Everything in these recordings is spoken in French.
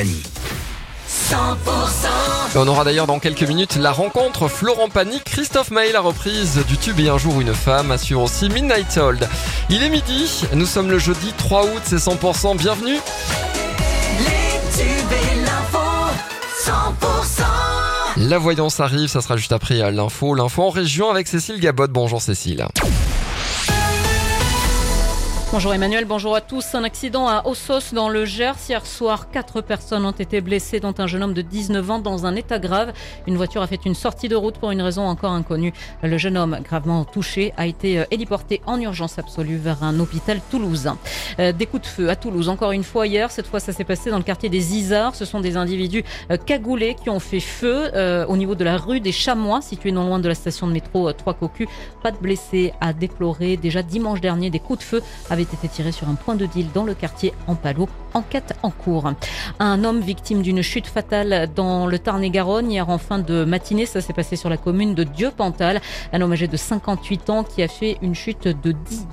Occitanie. 100% On aura d'ailleurs dans quelques minutes la rencontre Florent Panic, Christophe Maé, la reprise du tube et un jour une femme, assure aussi Midnight Hold. Il est midi, nous sommes le jeudi 3 août, c'est 100%, bienvenue Les tubes et l'info 100% La voyance arrive, ça sera juste après l'info. L'info en région avec Cécile Gabot. Bonjour Cécile. Bonjour Emmanuel, bonjour à tous. Un accident à Ossos dans le Gers. Hier soir, quatre personnes ont été blessées, dont un jeune homme de 19 ans dans un état grave. Une voiture a fait une sortie de route pour une raison encore inconnue. Le jeune homme, gravement touché, a été euh, héliporté en urgence absolue vers un hôpital toulousain. Euh, Des coups de feu à Toulouse, encore une fois hier. Cette fois, ça s'est passé dans le quartier des Isards. Ce sont des individus euh, cagoulés qui ont fait feu au niveau de la rue des Chamois, située non loin de la station de métro Trois Cocus. Pas de blessés à déplorer. Déjà dimanche dernier, des coups de feu avaient été tirés sur un point de deal dans le quartier en Palo. Enquête en cours. Un homme victime d'une chute fatale dans le Tarn-et-Garonne hier en fin de matinée. Ça s'est passé sur la commune de Dieu-Pantal. Un homme âgé de 58 ans qui a fait une chute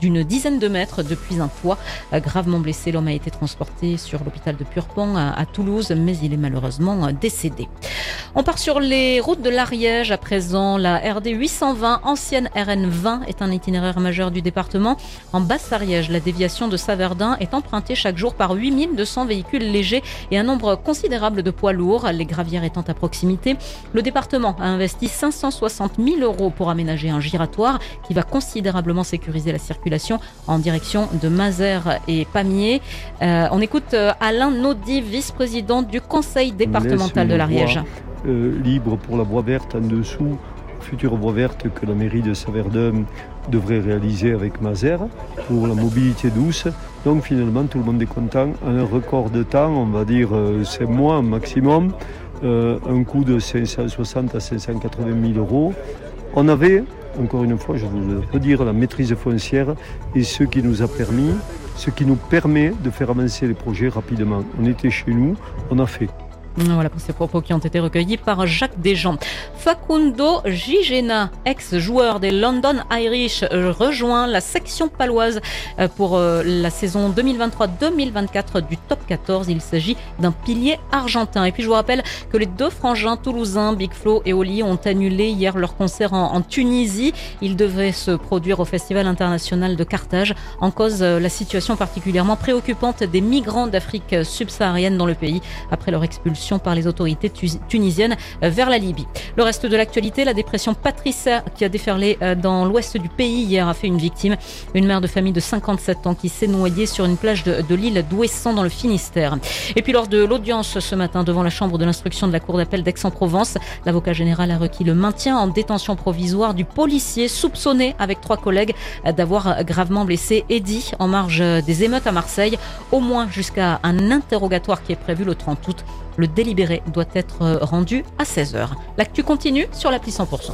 d'une dizaine de mètres depuis un toit. Gravement blessé, l'homme a été transporté sur l'hôpital de Purpan à, Toulouse, mais il est malheureusement décédé. On part sur les routes de l'Ariège à présent. La RD 820, ancienne RN 20, est un itinéraire majeur du département. En Basse-Ariège, la déviation de Saverdin est empruntée chaque jour par 8200 véhicules légers et un nombre considérable de poids lourds, les gravières étant à proximité. Le département a investi 560 000 euros pour aménager un giratoire qui va considérablement sécuriser la circulation en direction de Mazères et Pamiers. Euh, on écoute euh, Alain Naudy, vice-président du conseil départemental de l'Ariège. Euh, libre pour la voie verte en dessous, future voie verte que la mairie de Saverdun devrait réaliser avec Mazères pour la mobilité douce. Donc finalement tout le monde est content. En un record de temps, on va dire 5 mois maximum, euh, un coût de 560 à 580 000 euros. On avait, encore une fois, je vous le redire, la maîtrise foncière et ce qui nous a permis, ce qui nous permet de faire avancer les projets rapidement. On était chez nous, on a fait. Voilà pour ces propos qui ont été recueillis par Jacques Desjans. Facundo Gigena, ex-joueur des London Irish, rejoint la section paloise euh, pour euh, la saison 2023-2024 du top 14. Il s'agit d'un pilier argentin. Et puis je vous rappelle que les deux frangins toulousains, Big Flo et Oli, ont annulé hier leur concert en, en Tunisie. Ils devaient se produire au Festival international de Carthage. En cause, euh, la situation particulièrement préoccupante des migrants d'Afrique subsaharienne dans le pays après leur expulsion par les autorités tu- tunisiennes vers la Libye. Le reste de l'actualité, la dépression Patricia qui a déferlé euh, dans l'ouest du pays hier a fait une victime, une mère de famille de 57 ans qui s'est noyée sur une plage de, de l'île d'Ouessant dans le Finistère. Et puis lors de l'audience ce matin devant la chambre de l'instruction de la cour d'appel d'Aix-en-Provence, l'avocat général a requis le maintien en détention provisoire du policier soupçonné avec trois collègues d'avoir gravement blessé Eddy en marge des émeutes à Marseille, au moins jusqu'à un interrogatoire qui est prévu le 30 août. Le délibéré doit être rendu à 16h. L'actu continue sur l'appli 100%.